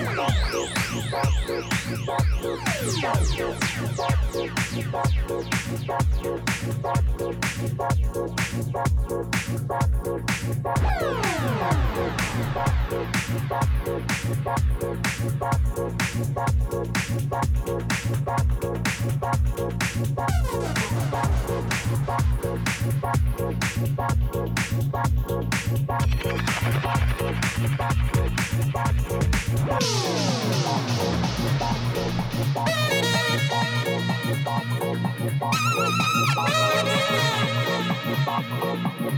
You're